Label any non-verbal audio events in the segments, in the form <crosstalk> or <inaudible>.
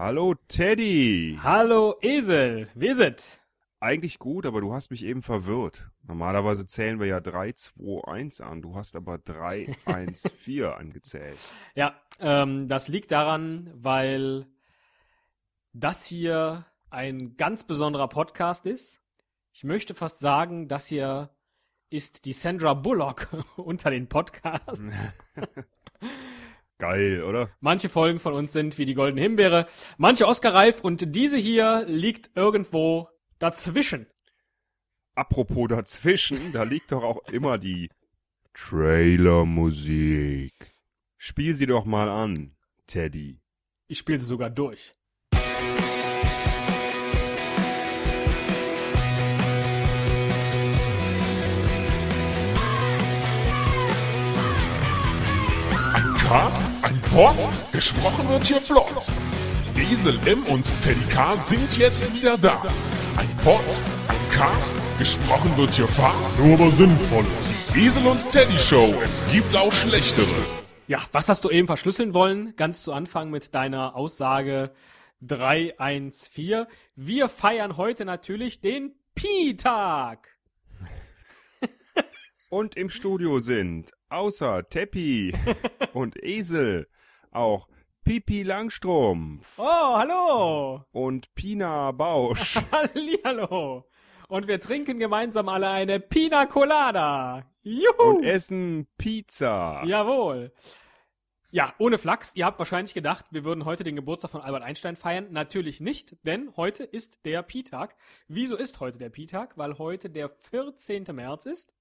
Hallo Teddy. Hallo Esel, wie ist es? Eigentlich gut, aber du hast mich eben verwirrt. Normalerweise zählen wir ja 3, 2, 1 an. Du hast aber 3, 1, 4 angezählt. Ja, ähm, das liegt daran, weil das hier ein ganz besonderer Podcast ist. Ich möchte fast sagen, das hier ist die Sandra Bullock <laughs> unter den Podcasts. <laughs> Geil, oder? Manche Folgen von uns sind wie die Goldene Himbeere, manche Oscar-reif und diese hier liegt irgendwo dazwischen. Apropos dazwischen, da liegt doch auch immer die Trailer-Musik. Spiel sie doch mal an, Teddy. Ich spiele sie sogar durch. Ein Cast, ein Pod, gesprochen wird hier flott. Esel M und Teddy K sind jetzt wieder da. Ein Pod, ein Cast, gesprochen wird hier fast, nur aber sinnvoll. Die Esel und Teddy Show, es gibt auch schlechtere. Ja, was hast du eben verschlüsseln wollen? Ganz zu Anfang mit deiner Aussage 314. Wir feiern heute natürlich den Pi-Tag. Und im Studio sind außer Teppi <laughs> und Esel auch Pipi Langstrumpf Oh, hallo. und Pina Bausch. <laughs> Hallihallo. Und wir trinken gemeinsam alle eine Pina Colada. Juhu. und essen Pizza. Jawohl. Ja, ohne Flachs. Ihr habt wahrscheinlich gedacht, wir würden heute den Geburtstag von Albert Einstein feiern. Natürlich nicht, denn heute ist der Pi-Tag. Wieso ist heute der Pi-Tag? Weil heute der 14. März ist.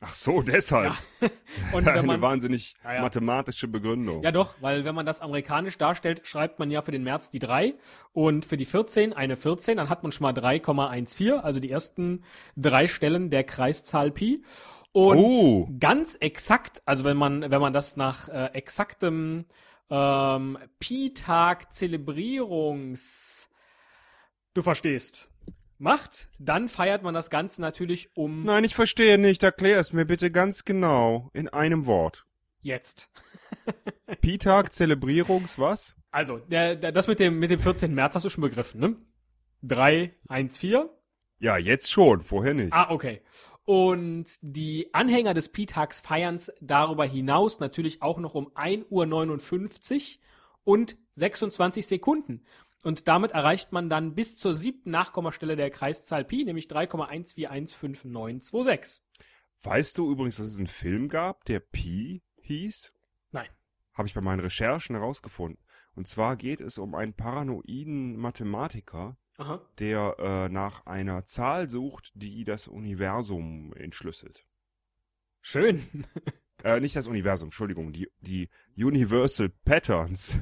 Ach so, deshalb. <laughs> Und <laughs> wenn Eine man, wahnsinnig Ja, ja. mathematische Begründung. ja doch, weil wenn man das amerikanisch darstellt, schreibt man ja für den März die 3 und für die 14 eine 14, dann hat man schon mal 3,14, also die ersten drei Stellen der Kreiszahl Pi. Und Oh. ganz exakt, also wenn man, wenn man das nach äh, exaktem ähm, Pi-Tag Zelebrierungs, du verstehst, macht, dann feiert man das Ganze natürlich um Nein, ich verstehe nicht. Erklär es mir bitte ganz genau. In einem Wort. jetzt. <laughs> Pi-Tag, Zelebrierungs, was? Also, der, der, das mit dem, mit dem 14. März hast du schon begriffen, ne? 3, 1, 4. Ja, jetzt schon, vorher nicht. Ah, okay. Und die Anhänger des Pi-Tags feiern's darüber hinaus natürlich auch noch um 1.59 Uhr und 26 Sekunden. Und damit erreicht man dann bis zur siebten Nachkommastelle der Kreiszahl Pi, nämlich 3,1415926. Weißt du übrigens, dass es einen Film gab, der Pi hieß? Nein. Habe ich bei meinen Recherchen herausgefunden. Und zwar geht es um einen paranoiden Mathematiker, Aha. der äh, nach einer Zahl sucht, die das Universum entschlüsselt. Schön. Äh, nicht das Universum, Entschuldigung, die, die Universal Patterns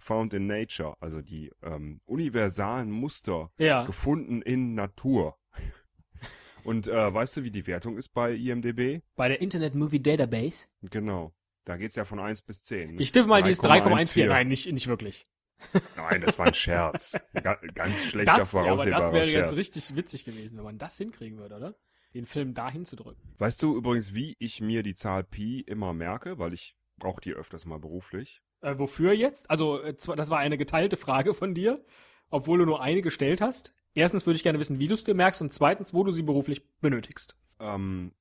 found in Nature, also die ähm, universalen Muster Ja. gefunden in Natur. <laughs> Und äh, weißt du, wie die Wertung ist bei IMDB? Bei der Internet Movie Database. Genau. Da geht's ja von 1 bis 10. Ich tippe mal, die ist 3,14. 3,14. Nein, nicht, nicht wirklich. <laughs> Nein, das war ein Scherz. Ga ganz <laughs> schlechter, Das, ja, aber voraussehbarer das wäre Scherz. jetzt richtig witzig gewesen, wenn man das hinkriegen würde, oder? Den Film da hinzudrücken. Weißt du übrigens, wie ich mir die Zahl Pi immer merke? Weil ich brauche die öfters mal beruflich. Äh, wofür jetzt? Also, äh, das war eine geteilte Frage von dir, obwohl du nur eine gestellt hast. Erstens würde ich gerne wissen, wie du es dir merkst und zweitens, wo du sie beruflich benötigst. Ähm,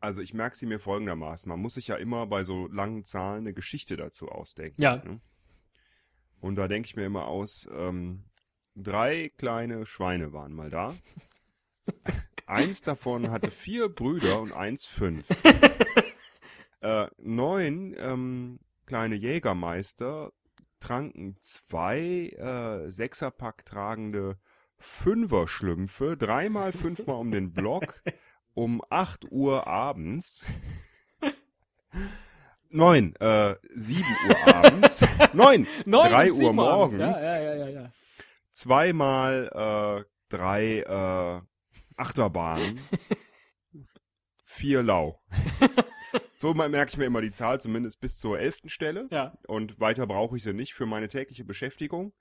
also ich merke sie mir folgendermaßen. Man muss sich ja immer bei so langen Zahlen eine Geschichte dazu ausdenken. Ja. Ne? Und da denke ich mir immer aus, ähm, drei kleine Schweine waren mal da. <laughs> eins davon hatte vier Brüder und eins fünf. <laughs> äh, neun ähm, kleine Jägermeister tranken zwei äh, Sechserpack tragende Fünfer-Schlümpfe dreimal fünfmal um den Block <laughs> um 8 Uhr abends. Neun, äh, 7 Uhr abends. <laughs> Neun, Neun drei und sieben Uhr abends. morgens. Ja, ja, ja, ja. Zweimal äh, drei äh, Achterbahnen. <laughs> Vier Lau. So merke ich mir immer die Zahl, zumindest bis zur elften Stelle. ja. Und weiter brauche ich sie nicht für meine tägliche Beschäftigung.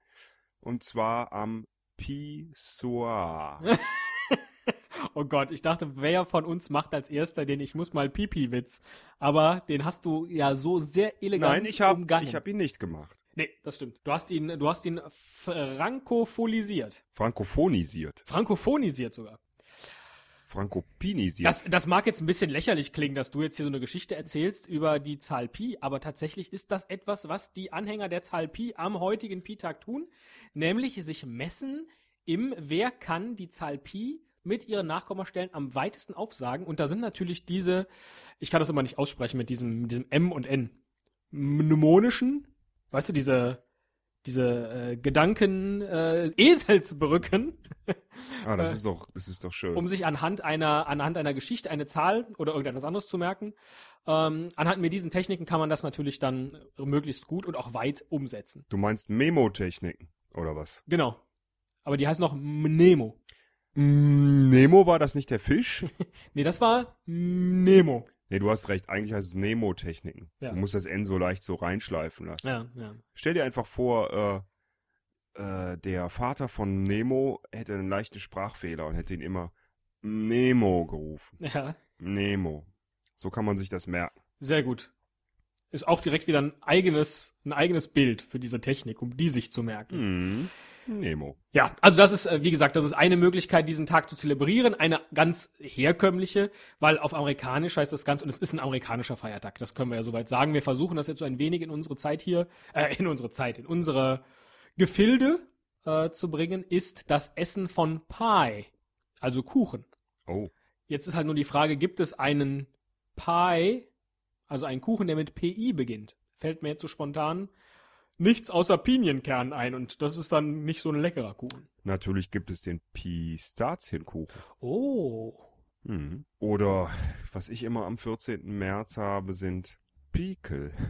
Und zwar am Pissoir. <laughs> Oh Gott, ich dachte, wer von uns macht als erster den Ich muss mal Pipi-Witz. Aber den hast du ja so sehr elegant Nein, ich habe umgangen. ich hab ihn nicht gemacht. Nee, das stimmt. Du hast ihn, du hast ihn frankophilisiert. Frankophonisiert. Frankophonisiert sogar. Frankopinisiert. Das, das mag jetzt ein bisschen lächerlich klingen, dass du jetzt hier so eine Geschichte erzählst über die Zahl Pi, aber tatsächlich ist das etwas, was die Anhänger der Zahl Pi am heutigen Pi-Tag tun, nämlich sich messen im Wer kann die Zahl Pi mit ihren Nachkommastellen am weitesten aufsagen. Und da sind natürlich diese, ich kann das immer nicht aussprechen mit diesem, mit diesem M und N, mnemonischen, weißt du, diese, diese äh, Gedanken äh, Eselsbrücken, ah, das äh, ist doch, das ist doch schön. um sich anhand einer anhand einer Geschichte eine Zahl oder irgendetwas anderes zu merken. Ähm, anhand mit diesen Techniken kann man das natürlich dann möglichst gut und auch weit umsetzen. du meinst Memo-Techniken, oder was? Genau. Aber die heißt noch Mnemo. Mm, Nemo war das nicht der Fisch? <laughs> Nee, das war Nemo. Nee, du hast recht, eigentlich heißt es Nemo-Techniken. Ja. Du musst das N so leicht so reinschleifen lassen. Ja, ja. Stell dir einfach vor, äh, äh, der Vater von Nemo hätte einen leichten Sprachfehler und hätte ihn immer Nemo gerufen. Ja, Nemo. So kann man sich das merken. sehr gut. Ist auch direkt wieder ein eigenes, ein eigenes Bild für diese Technik, um die sich zu merken. Mhm. Nemo. Ja, also das ist, äh, wie gesagt, das ist eine Möglichkeit, diesen Tag zu zelebrieren, eine ganz herkömmliche, weil auf amerikanisch heißt das Ganze, und es ist ein amerikanischer Feiertag, das können wir ja soweit sagen. Wir versuchen das jetzt so ein wenig in unsere Zeit hier, äh, in unsere Zeit, in unsere Gefilde äh, zu bringen, ist das Essen von Pie, also Kuchen. Oh. Jetzt ist halt nur die Frage, gibt es einen Pie, also einen Kuchen, der mit PI beginnt? Fällt mir jetzt so spontan nichts außer Pinienkern ein und das ist dann nicht so ein leckerer Kuchen. Natürlich gibt es den Pistazienkuchen. Oh. Mhm. Oder was ich immer am 14. März habe, sind Piekel. <laughs>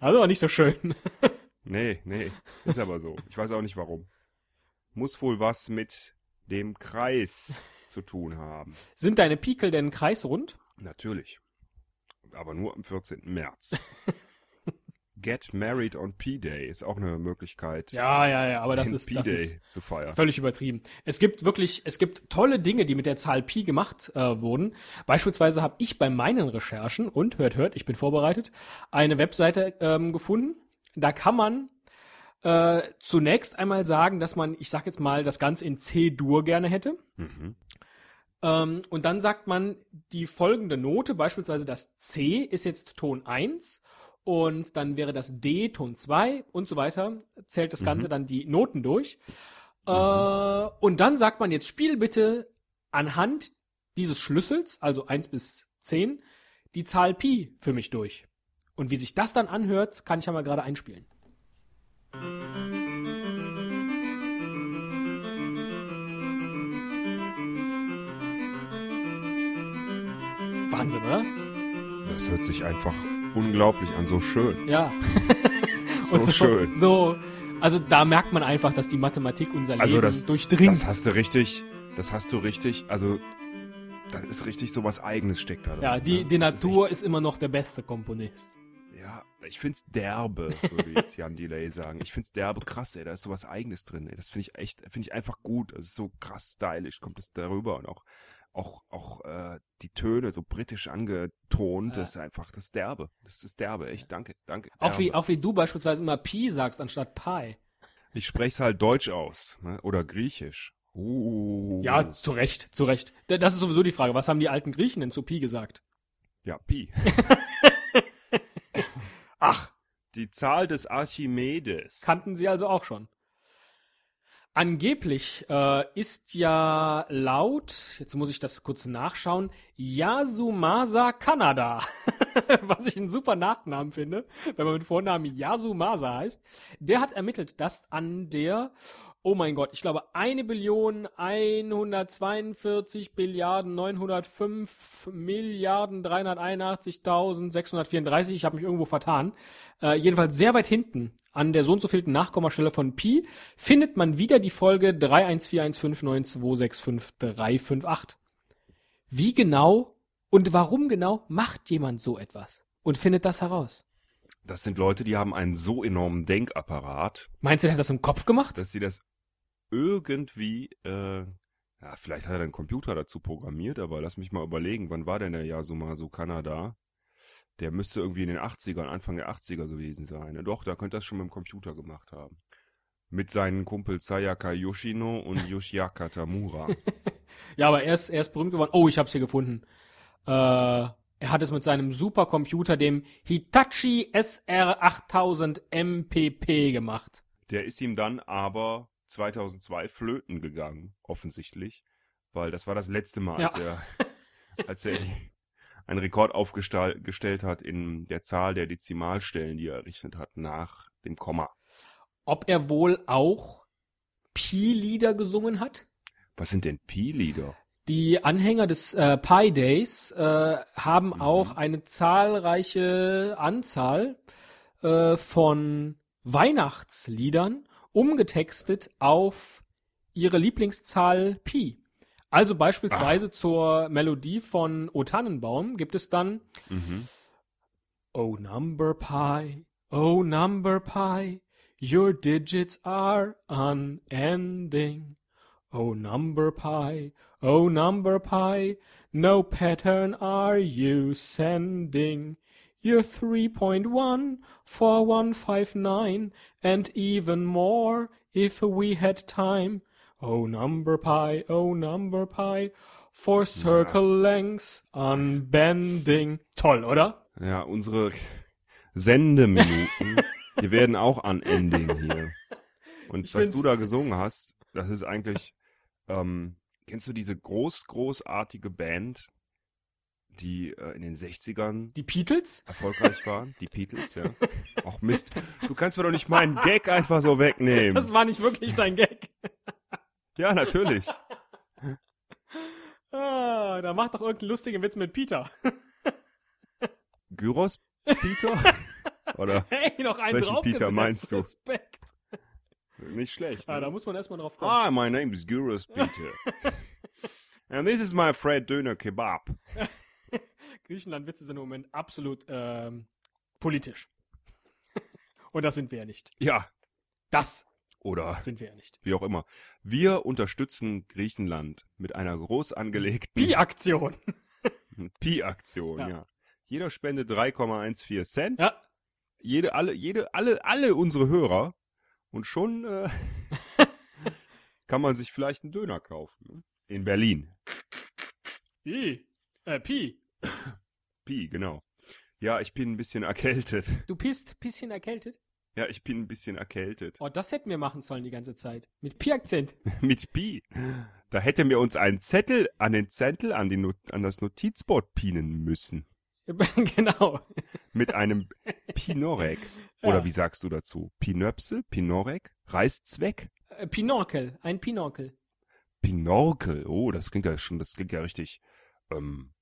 Also nicht so schön. Nee, nee, ist aber so. Ich weiß auch nicht warum. Muss wohl was mit dem Kreis zu tun haben. Sind deine Piekel denn kreisrund? Natürlich. Aber nur am 14. März. <laughs> Get Married on P-Day ist auch eine Möglichkeit, Ja, ja, ja, aber das ist, das ist P-Day zu feiern. völlig übertrieben. Es gibt wirklich, es gibt tolle Dinge, die mit der Zahl Pi gemacht äh, wurden. Beispielsweise habe ich bei meinen Recherchen, und hört, hört, ich bin vorbereitet, eine Webseite ähm, gefunden. Da kann man äh, zunächst einmal sagen, dass man, ich sag jetzt mal, das Ganze in C-Dur gerne hätte. Mhm. Ähm, und dann sagt man, die folgende Note, beispielsweise das C ist jetzt Ton 1 und dann wäre das D Ton 2 und so weiter, zählt das Ganze dann die Noten durch. Äh, und dann sagt man jetzt, spiel bitte anhand dieses Schlüssels, also 1 bis 10, die Zahl Pi für mich durch. Und wie sich das dann anhört, kann ich ja mal gerade einspielen. Wahnsinn, oder? Das hört sich einfach unglaublich an, so schön. Ja. <laughs> So, so, schön. So, also da merkt man einfach, dass die Mathematik unser Also Leben das, durchdringt. das hast du richtig, das hast du richtig, also das ist richtig so was Eigenes steckt da drin. ja, die, ne? die Das ist Natur ist, immer noch der beste Komponist. Ja, ich find's derbe, würde jetzt Jan Delay sagen. Ich find's derbe krass, ey, da ist so was Eigenes drin, ey. Das finde ich echt, finde ich einfach gut. Das ist so krass stylisch, kommt es darüber und auch auch auch äh, die Töne so britisch angetont, Ja. das ist einfach das ist derbe. Das ist derbe, echt, danke, danke. Auch wie, auch wie du beispielsweise immer Pi sagst anstatt Pi. Ich spreche halt Deutsch aus, ne? Oder Griechisch. Uh. Ja, zu Recht, zu Recht. Das ist sowieso die Frage. Was haben die alten Griechen denn zu Pi gesagt? Ja, Pi. <laughs> Ach, Die Zahl des Archimedes. kannten sie also auch schon. Angeblich äh, ist ja laut, jetzt muss ich das kurz nachschauen, Yasumasa Kanada, <laughs> was ich einen super Nachnamen finde, wenn man mit Vornamen Yasumasa heißt, der hat ermittelt, dass an der, oh mein Gott, ich glaube, eine Billion 142 Billiarden 905 Milliarden 381.634, ich habe mich irgendwo vertan, äh, jedenfalls sehr weit hinten an der so und so vielten Nachkommastelle von Pi findet man wieder die Folge 3141592655358. Wie genau und warum genau macht jemand so etwas und findet das heraus? Das sind Leute, die haben einen so enormen Denkapparat, Meinst du, der hat das im Kopf gemacht? dass sie das irgendwie, äh, ja, vielleicht hat er einen Computer dazu programmiert, aber lass mich mal überlegen, wann war denn der Yasumasu Kanada? Der müsste irgendwie in den 80ern, Anfang der 80er gewesen sein. Doch, da könnte das schon mit dem Computer gemacht haben. Mit seinen Kumpels Sayaka Yoshino und <laughs> Yoshiaka Tamura. <laughs> Ja, aber er ist, er ist berühmt geworden. Oh, ich hab's hier gefunden. Äh, er hat es mit seinem Supercomputer, dem Hitachi SR8000 MPP gemacht. Der ist ihm dann aber 2002 flöten gegangen, offensichtlich. Weil das war das letzte Mal, als Ja. er, <laughs> als er einen Rekord aufgestellt hat in der Zahl der Dezimalstellen, die er errichtet hat, nach dem Komma. Ob er wohl auch Pi-Lieder gesungen hat? Was sind denn Pi-Lieder? Die Anhänger des äh, Pi Days äh, haben Mhm. auch eine zahlreiche Anzahl äh, von Weihnachtsliedern umgetextet auf ihre Lieblingszahl Pi. Also beispielsweise zur Melodie von O Tannenbaum gibt es dann Mhm. Oh Number Pi, oh Number Pi, your digits are unending. Oh Number Pi, oh Number Pi, no pattern are you sending. You're 3.1, 4159, and even more if we had time. Oh Number Pi, oh Number Pi, for circle lengths unbending. Toll, oder? Ja, unsere Sendeminuten, <laughs> die werden auch an Ending hier. Und Ich was find's- du da gesungen hast, das ist eigentlich, ähm, kennst du diese groß, großartige Band, die äh, in den 60ern Die Beatles? erfolgreich waren? Die Beatles, ja. <laughs> Ach Mist, du kannst mir doch nicht meinen Gag einfach so wegnehmen. Das war nicht wirklich dein Gag. <laughs> Ja, natürlich. <laughs> Ah, da macht doch irgendeinen lustigen Witz mit Peter. Gyros Peter? Oder Hey, noch einen Welchen. Peter meinst du? Respekt. nicht schlecht. Ah, ne? da muss man erstmal drauf kommen. Hi, my name is Gyros Peter. And this is my friend Döner Kebab. Griechenland-Witze sind im Moment absolut ähm, politisch. <laughs> Und das sind wir ja nicht. Ja, Das oder sind wir ja nicht. wie auch immer. Wir unterstützen Griechenland mit einer groß angelegten Pi-Aktion. <laughs> Pi-Aktion, Ja. ja. Jeder spendet 3,14 Cent. Ja, Jede, alle, jede, alle, alle unsere Hörer. Und schon äh, <laughs> kann man sich vielleicht einen Döner kaufen. Ne? In Berlin. Pi. Äh, Pi. <coughs> Pi, genau. Ja, ich bin ein bisschen erkältet. Du bist bisschen erkältet? Ja, ich bin ein bisschen erkältet. Oh, das hätten wir machen sollen die ganze Zeit. Mit Pi-Akzent. <laughs> Mit Pi. Da hätte mir uns einen Zettel an den Zettel an, den Not an das Notizboard pinen müssen. <laughs> genau. Mit einem Pinorek. <laughs> Ja. Oder wie sagst du dazu? Pinöpsel? Pinorek? Reißzweck? Äh, Pinorkel. Ein Pinorkel. Pinorkel. Oh, das klingt ja schon, das klingt ja richtig ähm,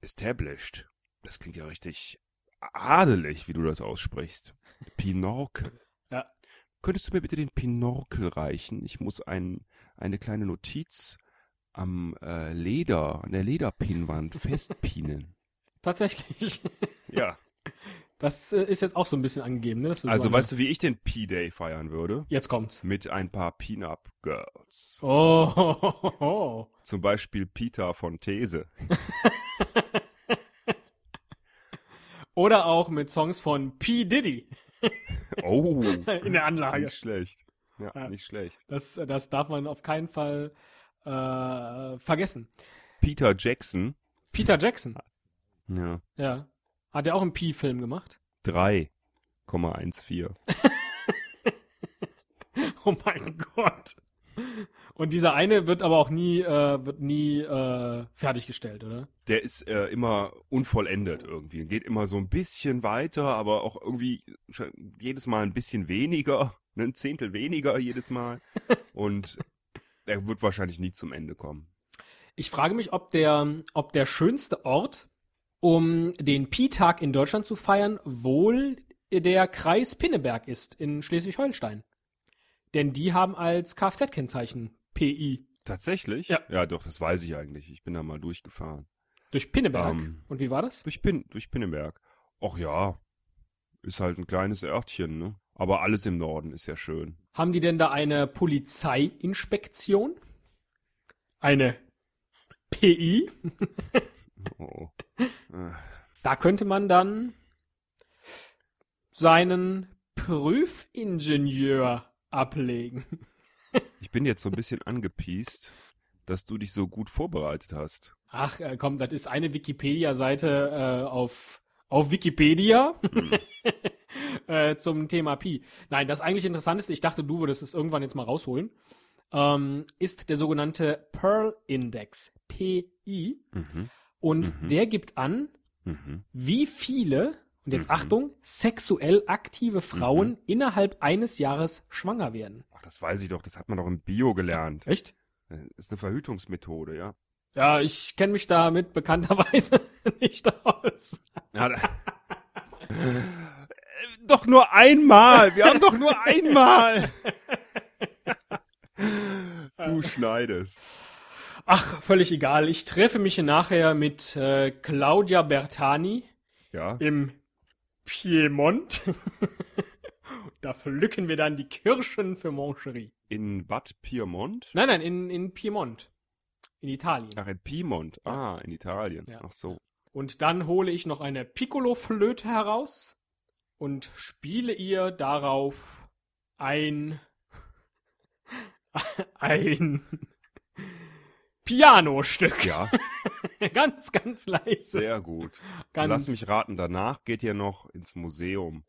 established. Das klingt ja richtig adelig, wie du das aussprichst. Pinorkel. Ja. Könntest du mir bitte den Pinorkel reichen? Ich muss ein, eine kleine Notiz am äh, Leder, an der Lederpinnwand festpinen. <laughs> Tatsächlich. Ja. Das äh, ist jetzt auch so ein bisschen angegeben, ne? Also so eine- weißt du, wie ich den P-Day feiern würde? Jetzt kommt's. Mit ein paar Pin-Up Girls. Oh. <laughs> Zum Beispiel Peter von These. <laughs> Oder auch mit Songs von P. Diddy <laughs> Oh, <laughs> in der Anlage. nicht schlecht. Ja, Ja. nicht schlecht. Das, das darf man auf keinen Fall äh, vergessen. Peter Jackson. Peter Jackson, Ja. ja. Hat er auch einen Pi-Film gemacht? 3,14. <laughs> Oh mein Gott. Und dieser eine wird aber auch nie, äh, wird nie äh, fertiggestellt, oder? Der ist äh, immer unvollendet irgendwie. Geht immer so ein bisschen weiter, aber auch irgendwie jedes Mal ein bisschen weniger. <laughs> Ein Zehntel weniger jedes Mal. Und er wird wahrscheinlich nie zum Ende kommen. Ich frage mich, ob der, ob der schönste Ort, um den Pi-Tag in Deutschland zu feiern, wohl der Kreis Pinneberg ist in Schleswig-Holstein. Denn die haben als Kfz-Kennzeichen PI Tatsächlich? Ja. Ja, doch, das weiß ich eigentlich. Ich bin da mal durchgefahren. durch Pinneberg. Ähm. Und wie war das? Durch, Pin durch Pinneberg. Ach ja, ist halt ein kleines Örtchen, ne? Aber alles im Norden ist ja schön. Haben die denn da eine Polizeiinspektion? Eine PI? Oh. Äh, <laughs> Da könnte man dann seinen Prüfingenieur ablegen. <laughs> Ich bin jetzt so ein bisschen angepiest, dass du dich so gut vorbereitet hast. Ach, äh, komm, das ist eine Wikipedia-Seite äh, auf, auf Wikipedia <laughs> äh, zum Thema Pi. Nein, das eigentlich Interessanteste, ich dachte, du würdest es irgendwann jetzt mal rausholen, ähm, ist der sogenannte Pearl-Index, PI. Mhm. Und Mhm. der gibt an, Mhm. wie viele, und jetzt Mhm. Achtung, sexuell aktive Frauen innerhalb eines Jahres schwanger werden. Ach, das weiß ich doch, das hat man doch im Bio gelernt. Echt? Das ist eine Verhütungsmethode, ja. Ja, ich kenne mich damit bekannterweise <laughs> nicht aus. ja <laughs> doch nur einmal. Wir haben doch nur einmal. <laughs> du schneidest. Ach, völlig egal. Ich treffe mich nachher mit äh, Claudia Bertani Ja. im Piemont. <laughs> da pflücken wir dann die Kirschen für Moncherie. In Bad Piemont? Nein, nein, in, in Piemont. In Italien. Ach, in Piemont. Ah, in Italien. Ja. Ach so. Und dann hole ich noch eine Piccolo-Flöte heraus und spiele ihr darauf ein <laughs> ein <laughs> Pianostück. Ja, <laughs> ganz, ganz leise. sehr gut. Ganz, Lass mich raten, danach geht ihr noch ins Museum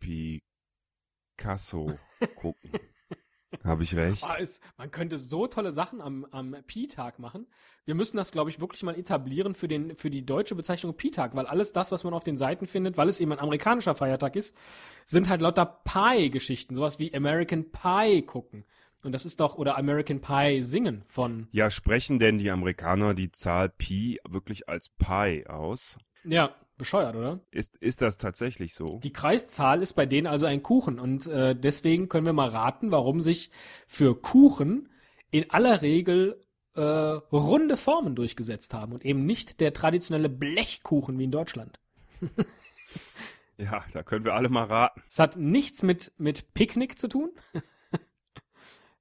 Picasso gucken. <laughs> Habe ich recht? Ah, es, man könnte so tolle Sachen am, am Pi-Tag machen. Wir müssen das, glaube ich, wirklich mal etablieren für, den, für die deutsche Bezeichnung Pi-Tag, weil alles das, was man auf den Seiten findet, weil es eben ein amerikanischer Feiertag ist, sind halt lauter Pie-Geschichten. Sowas wie American Pie gucken. Und das ist doch, oder American Pie singen von, Ja, sprechen denn die Amerikaner die Zahl Pi wirklich als Pi aus? ja, bescheuert, oder? Ist, ist das tatsächlich so? Die Kreiszahl ist bei denen also ein Kuchen und äh, deswegen können wir mal raten, warum sich für Kuchen in aller Regel äh, runde Formen durchgesetzt haben und eben nicht der traditionelle Blechkuchen wie in Deutschland. <laughs> Ja, da können wir alle mal raten. Es hat nichts mit mit Picknick zu tun,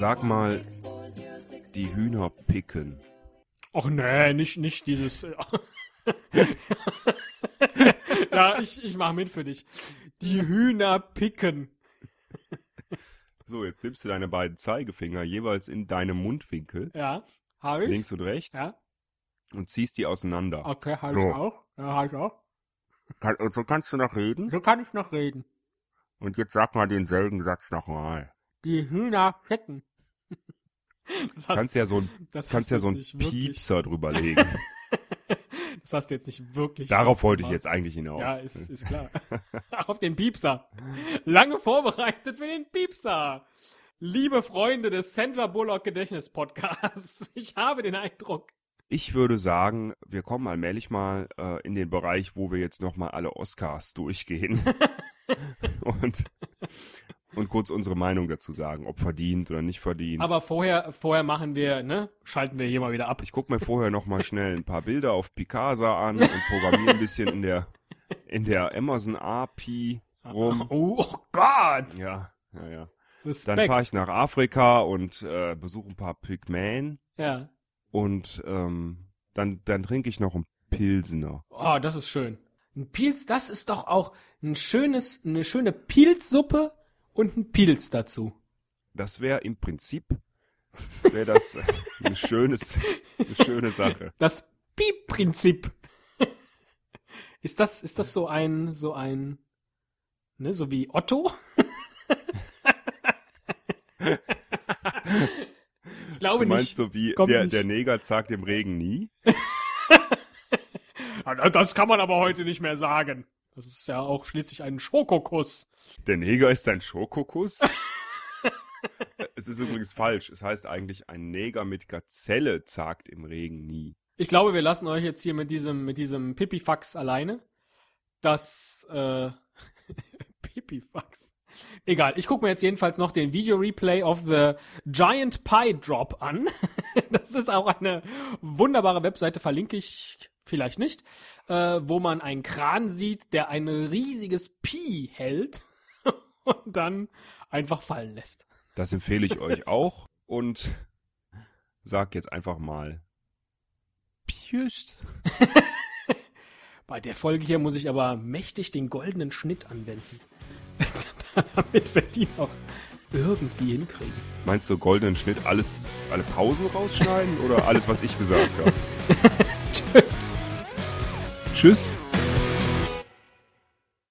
Sag mal, die Hühner picken. Ach nee, nicht, nicht dieses. äh, <laughs> ja, ich, ich mach mit für dich. Die Hühner picken. So, jetzt nimmst du deine beiden Zeigefinger jeweils in deinem Mundwinkel, Ja, habe ich. links und rechts, Ja, und ziehst die auseinander. okay, habe So. ich auch. Ja, habe ich auch. Kann, so kannst du noch reden. So kann ich noch reden. Und jetzt sag mal denselben Satz nochmal. Die Hühner picken. Das hast, Kannst ja so ein, kannst ja so ein Piepser drüber legen. <laughs> Das hast du jetzt nicht wirklich. Darauf wollte ich jetzt eigentlich hinaus. Ja, ist, ist klar. Ach, <laughs> auf den Piepser. Lange vorbereitet für den Piepser. Liebe Freunde des Sandra Bullock Gedächtnis Podcasts, <laughs> ich habe den Eindruck, Ich würde sagen, wir kommen allmählich mal äh, in den Bereich, wo wir jetzt nochmal alle Oscars durchgehen und, und kurz unsere Meinung dazu sagen, ob verdient oder nicht verdient. aber vorher, vorher machen wir, ne, schalten wir hier mal wieder ab. ich gucke mir vorher nochmal schnell ein paar Bilder auf Picasa an und programmiere ein bisschen in der, in der Amazon API rum. <laughs> Oh, oh Gott! Ja, ja, ja. Dann Respekt. fahre ich nach Afrika und äh, besuche ein paar Pygmäen ja. und ähm, dann, dann trinke ich noch einen Pilsener. Oh, das ist schön. Ein Pilz, das ist doch auch ein schönes, eine schöne Pilzsuppe und ein Pilz dazu. Das wäre im Prinzip wäre das <laughs> ein schönes, eine schöne Sache. Das Piep-Prinzip. ist das, ist das so ein, so ein, ne, so wie Otto? ich glaube Du meinst nicht. so wie der, nicht. der Neger sagt dem Regen nie? <laughs> Das kann man aber heute nicht mehr sagen. Das ist ja auch schließlich ein Schokokuss. Der Neger ist ein Schokokuss? <laughs> es ist übrigens falsch. Es heißt eigentlich, ein Neger mit Gazelle zagt im Regen nie. Ich glaube, wir lassen euch jetzt hier mit diesem, mit diesem Pipifax alleine. Das, äh, <laughs> Pipifax. Egal, ich gucke mir jetzt jedenfalls noch den Video-Replay of the Giant Pie Drop an. <laughs> das ist auch eine wunderbare Webseite, verlinke ich vielleicht nicht, äh, wo man einen Kran sieht, der ein riesiges Pi hält <laughs> und dann einfach fallen lässt. Das empfehle ich euch <laughs> auch und sag jetzt einfach mal Tschüss. <laughs> Bei der Folge hier muss ich aber mächtig den goldenen Schnitt anwenden. Damit wir die noch irgendwie hinkriegen. Meinst du goldenen Schnitt alles, alle Pausen rausschneiden oder alles, was ich gesagt habe? <laughs> Tschüss. Tschüss.